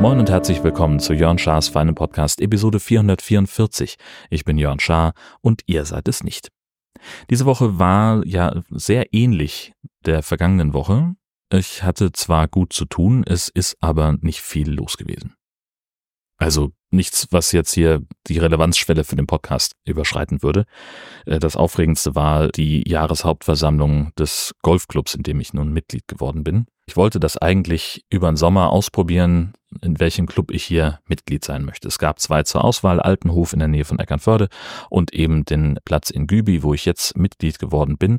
Moin und herzlich willkommen zu Jörn Schars feinem Podcast Episode 444. Ich bin Jörn Schaar und ihr seid es nicht. Diese Woche war ja sehr ähnlich der vergangenen Woche. Ich hatte zwar gut zu tun, es ist aber nicht viel los gewesen. Also nichts, was jetzt hier die Relevanzschwelle für den Podcast überschreiten würde. Äh, das Aufregendste war die Jahreshauptversammlung des Golfclubs, in dem ich nun Mitglied geworden bin. Ich wollte das eigentlich über den Sommer ausprobieren, in welchem Club ich hier Mitglied sein möchte. Es gab zwei zur Auswahl, Altenhof in der Nähe von Eckernförde und eben den Platz in Gübi, wo ich jetzt Mitglied geworden bin.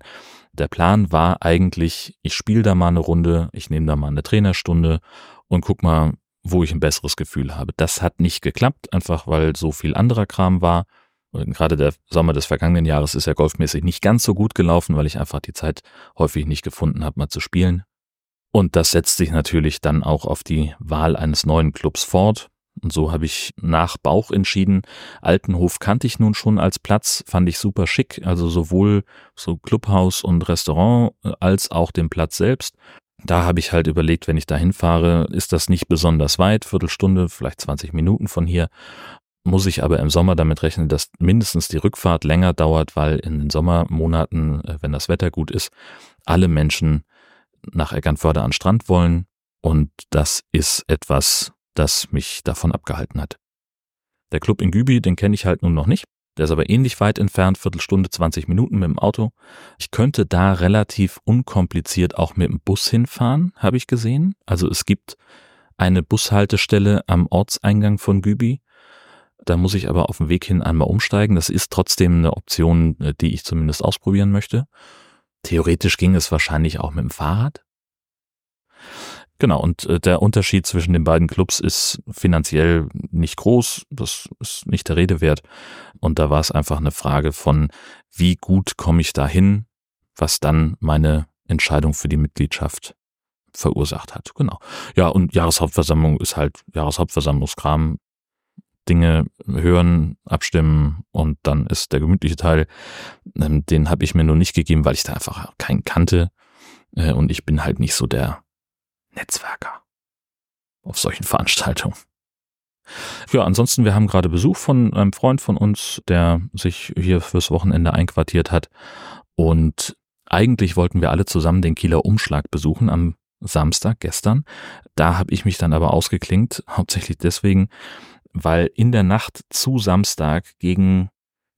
Der Plan war eigentlich, ich spiele da mal eine Runde, ich nehme da mal eine Trainerstunde und guck mal, wo ich ein besseres Gefühl habe. Das hat nicht geklappt, einfach weil so viel anderer Kram war. Und gerade der Sommer des vergangenen Jahres ist ja golfmäßig nicht ganz so gut gelaufen, weil ich einfach die Zeit häufig nicht gefunden habe, mal zu spielen. Und das setzt sich natürlich dann auch auf die Wahl eines neuen Clubs fort. Und so habe ich nach Bauch entschieden. Altenhof kannte ich nun schon als Platz, fand ich super schick. Also sowohl so Clubhaus und Restaurant äh, als auch den Platz selbst. Da habe ich halt überlegt, wenn ich da hinfahre, ist das nicht besonders weit, Viertelstunde, vielleicht 20 Minuten von hier. Muss ich aber im Sommer damit rechnen, dass mindestens die Rückfahrt länger dauert, weil in den Sommermonaten, äh, wenn das Wetter gut ist, alle Menschen nach Eckernförde an Strand wollen. Und das ist etwas, das mich davon abgehalten hat. Der Club in Gübi, den kenne ich halt nun noch nicht. Der ist aber ähnlich weit entfernt, Viertelstunde, 20 Minuten mit dem Auto. Ich könnte da relativ unkompliziert auch mit dem Bus hinfahren, habe ich gesehen. Also es gibt eine Bushaltestelle am Ortseingang von Gübi. Da muss ich aber auf dem Weg hin einmal umsteigen. Das ist trotzdem eine Option, äh, die ich zumindest ausprobieren möchte. Theoretisch ging es wahrscheinlich auch mit dem Fahrrad. Genau, und äh, der Unterschied zwischen den beiden Clubs ist finanziell nicht groß, das ist nicht der Rede wert. Und da war es einfach eine Frage von, wie gut komme ich dahin, was dann meine Entscheidung für die Mitgliedschaft verursacht hat. Genau. Ja, und Jahreshauptversammlung ist halt Jahreshauptversammlungskram. Dinge hören, abstimmen und dann ist der gemütliche Teil, ähm, den habe ich mir nur nicht gegeben, weil ich da einfach keinen kannte. Äh, und ich bin halt nicht so der Netzwerker auf solchen Veranstaltungen. Ja, ansonsten, wir haben gerade Besuch von einem Freund von uns, der sich hier fürs Wochenende einquartiert hat. Und eigentlich wollten wir alle zusammen den Kieler Umschlag besuchen am Samstag, gestern. Da habe ich mich dann aber ausgeklingt, hauptsächlich deswegen, weil in der Nacht zu Samstag gegen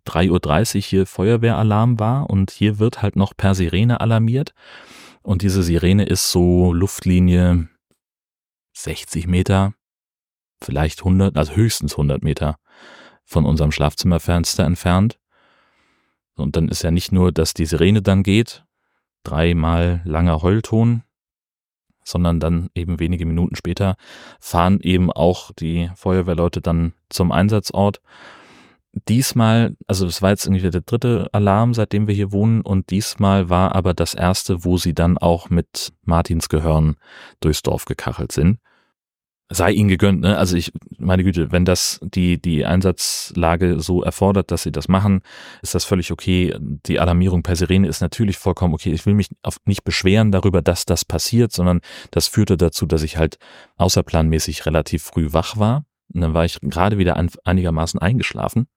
3.30 Uhr hier Feuerwehralarm war und hier wird halt noch per Sirene alarmiert. Und diese Sirene ist so Luftlinie 60 Meter, vielleicht 100, also höchstens 100 Meter von unserem Schlafzimmerfenster entfernt. Und dann ist ja nicht nur, dass die Sirene dann geht, dreimal langer Heulton, sondern dann eben wenige Minuten später fahren eben auch die Feuerwehrleute dann zum Einsatzort diesmal, also es war jetzt irgendwie der dritte Alarm, seitdem wir hier wohnen, und diesmal war aber das erste, wo sie dann auch mit Martins Gehörn durchs Dorf gekachelt sind. Sei ihnen gegönnt, ne? Also ich, meine Güte, wenn das die, die Einsatzlage so erfordert, dass sie das machen, ist das völlig okay. Die Alarmierung per Sirene ist natürlich vollkommen okay. Ich will mich nicht beschweren darüber, dass das passiert, sondern das führte dazu, dass ich halt außerplanmäßig relativ früh wach war. Und dann war ich gerade wieder einigermaßen eingeschlafen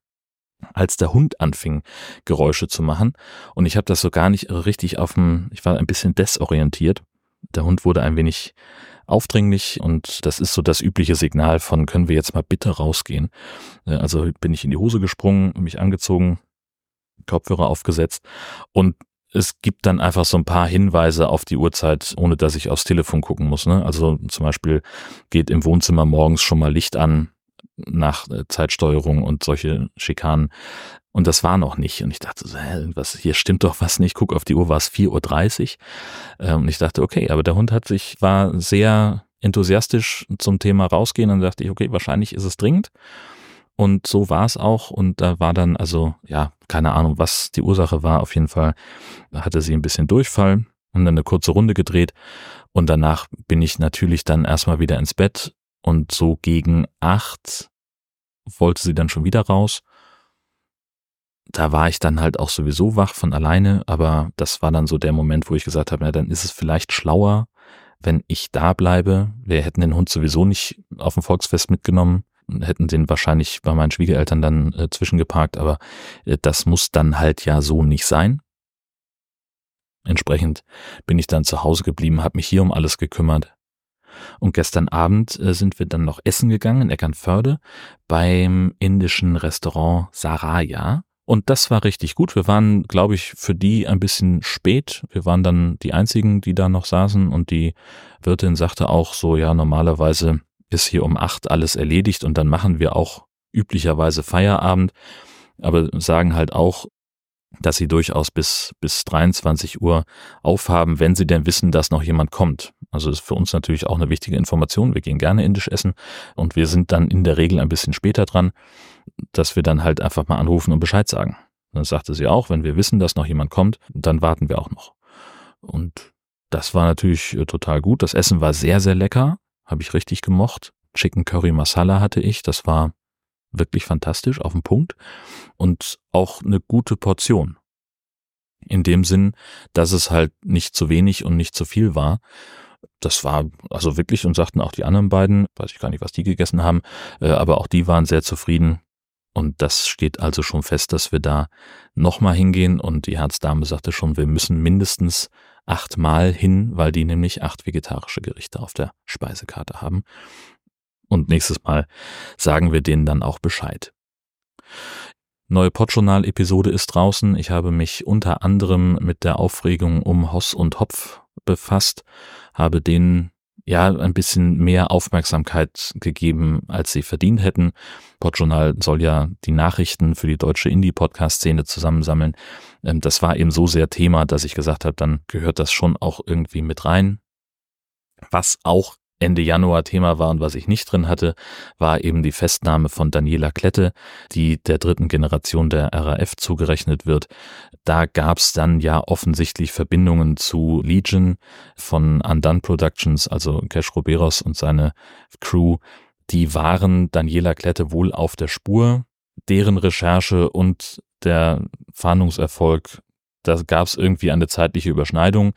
als der Hund anfing, Geräusche zu machen. Und ich habe das so gar nicht richtig auf dem, ich war ein bisschen desorientiert. Der Hund wurde ein wenig aufdringlich und das ist so das übliche Signal von, können wir jetzt mal bitte rausgehen. Äh, also bin ich in die Hose gesprungen, mich angezogen, Kopfhörer aufgesetzt und es gibt dann einfach so ein paar Hinweise auf die Uhrzeit, ohne dass ich aufs Telefon gucken muss. Ne? Also zum Beispiel geht im Wohnzimmer morgens schon mal Licht an, nach äh, Zeitsteuerung und solche Schikanen. Und das war noch nicht. Und ich dachte so, hä, hier stimmt doch was nicht. Guck auf die Uhr, war es 4.30 Uhr. Ähm, und ich dachte, okay, aber der Hund hat sich, war sehr enthusiastisch zum Thema rausgehen. Und dachte ich, okay, wahrscheinlich ist es dringend. Und so war es auch. Und da war dann, also, ja, keine Ahnung, was die Ursache war. Auf jeden Fall hatte sie ein bisschen Durchfall und dann eine kurze Runde gedreht. Und danach bin ich natürlich dann erstmal wieder ins Bett und so gegen acht wollte sie dann schon wieder raus. da war ich dann halt auch sowieso wach von alleine, aber das war dann so der Moment, wo ich gesagt habe, na, dann ist es vielleicht schlauer, wenn ich da bleibe. Wir hätten den Hund sowieso nicht auf dem Volksfest mitgenommen, hätten den wahrscheinlich bei meinen Schwiegereltern dann äh, zwischengeparkt, aber äh, das muss dann halt ja so nicht sein. Entsprechend bin ich dann zu Hause geblieben, habe mich hier um alles gekümmert. Und gestern Abend äh, sind wir dann noch essen gegangen in Eckernförde beim indischen Restaurant Saraya. Und das war richtig gut. Wir waren, glaube ich, für die ein bisschen spät. Wir waren dann die einzigen, die da noch saßen und die Wirtin sagte auch so, ja, normalerweise ist hier um acht alles erledigt und dann machen wir auch üblicherweise Feierabend. Aber sagen halt auch, dass sie durchaus bis, bis 23 Uhr aufhaben, wenn sie denn wissen, dass noch jemand kommt. Also ist für uns natürlich auch eine wichtige Information. Wir gehen gerne indisch essen und wir sind dann in der Regel ein bisschen später dran, dass wir dann halt einfach mal anrufen und Bescheid sagen. Dann sagte sie auch, wenn wir wissen, dass noch jemand kommt, dann warten wir auch noch. Und das war natürlich äh, total gut. Das Essen war sehr, sehr lecker. Habe ich richtig gemocht. Chicken Curry Masala hatte ich. Das war wirklich fantastisch auf den Punkt und auch eine gute Portion. In dem Sinn, dass es halt nicht zu wenig und nicht zu viel war. Das war also wirklich und sagten auch die anderen beiden, weiß ich gar nicht, was die gegessen haben, äh, aber auch die waren sehr zufrieden. Und das steht also schon fest, dass wir da nochmal hingehen. Und die Herzdame sagte schon, wir müssen mindestens achtmal hin, weil die nämlich acht vegetarische Gerichte auf der Speisekarte haben. Und nächstes Mal sagen wir denen dann auch Bescheid. Neue Podjournal-Episode ist draußen. Ich habe mich unter anderem mit der Aufregung um Hoss und Hopf befasst, habe denen ja ein bisschen mehr Aufmerksamkeit gegeben, als sie verdient hätten. Podjournal soll ja die Nachrichten für die deutsche Indie-Podcast-Szene zusammensammeln. Ähm, das war eben so sehr Thema, dass ich gesagt habe, dann gehört das schon auch irgendwie mit rein. Was auch Ende Januar Thema war und was ich nicht drin hatte, war eben die Festnahme von Daniela Klette, die der dritten Generation der RAF zugerechnet wird. Da gab es dann ja offensichtlich Verbindungen zu Legion von Undone Productions, also Cash Roberos und seine Crew. Die waren Daniela Klette wohl auf der Spur. Deren Recherche und der Fahndungserfolg, da gab es irgendwie eine zeitliche Überschneidung.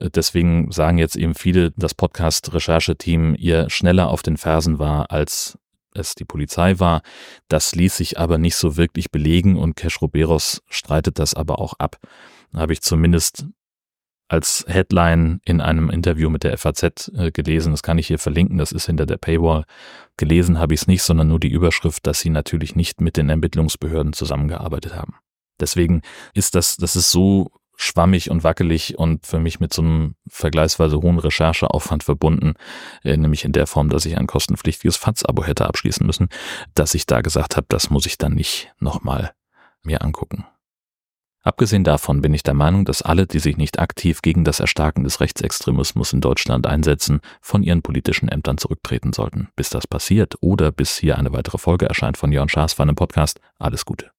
Deswegen sagen jetzt eben viele, das Podcast-Rechercheteam ihr schneller auf den Fersen war, als es die Polizei war. Das ließ sich aber nicht so wirklich belegen und Cash Roberos streitet das aber auch ab. Habe ich zumindest als Headline in einem Interview mit der FAZ äh, gelesen. Das kann ich hier verlinken, das ist hinter der Paywall. Gelesen habe ich es nicht, sondern nur die Überschrift, dass sie natürlich nicht mit den Ermittlungsbehörden zusammengearbeitet haben. Deswegen ist das, das ist so schwammig und wackelig und für mich mit so einem vergleichsweise hohen Rechercheaufwand verbunden, äh, nämlich in der Form, dass ich ein kostenpflichtiges FATS-Abo hätte abschließen müssen, dass ich da gesagt habe, das muss ich dann nicht nochmal mir angucken. Abgesehen davon bin ich der Meinung, dass alle, die sich nicht aktiv gegen das Erstarken des Rechtsextremismus in Deutschland einsetzen, von ihren politischen Ämtern zurücktreten sollten. Bis das passiert oder bis hier eine weitere Folge erscheint von Jörn Schaas für einen Podcast, alles Gute.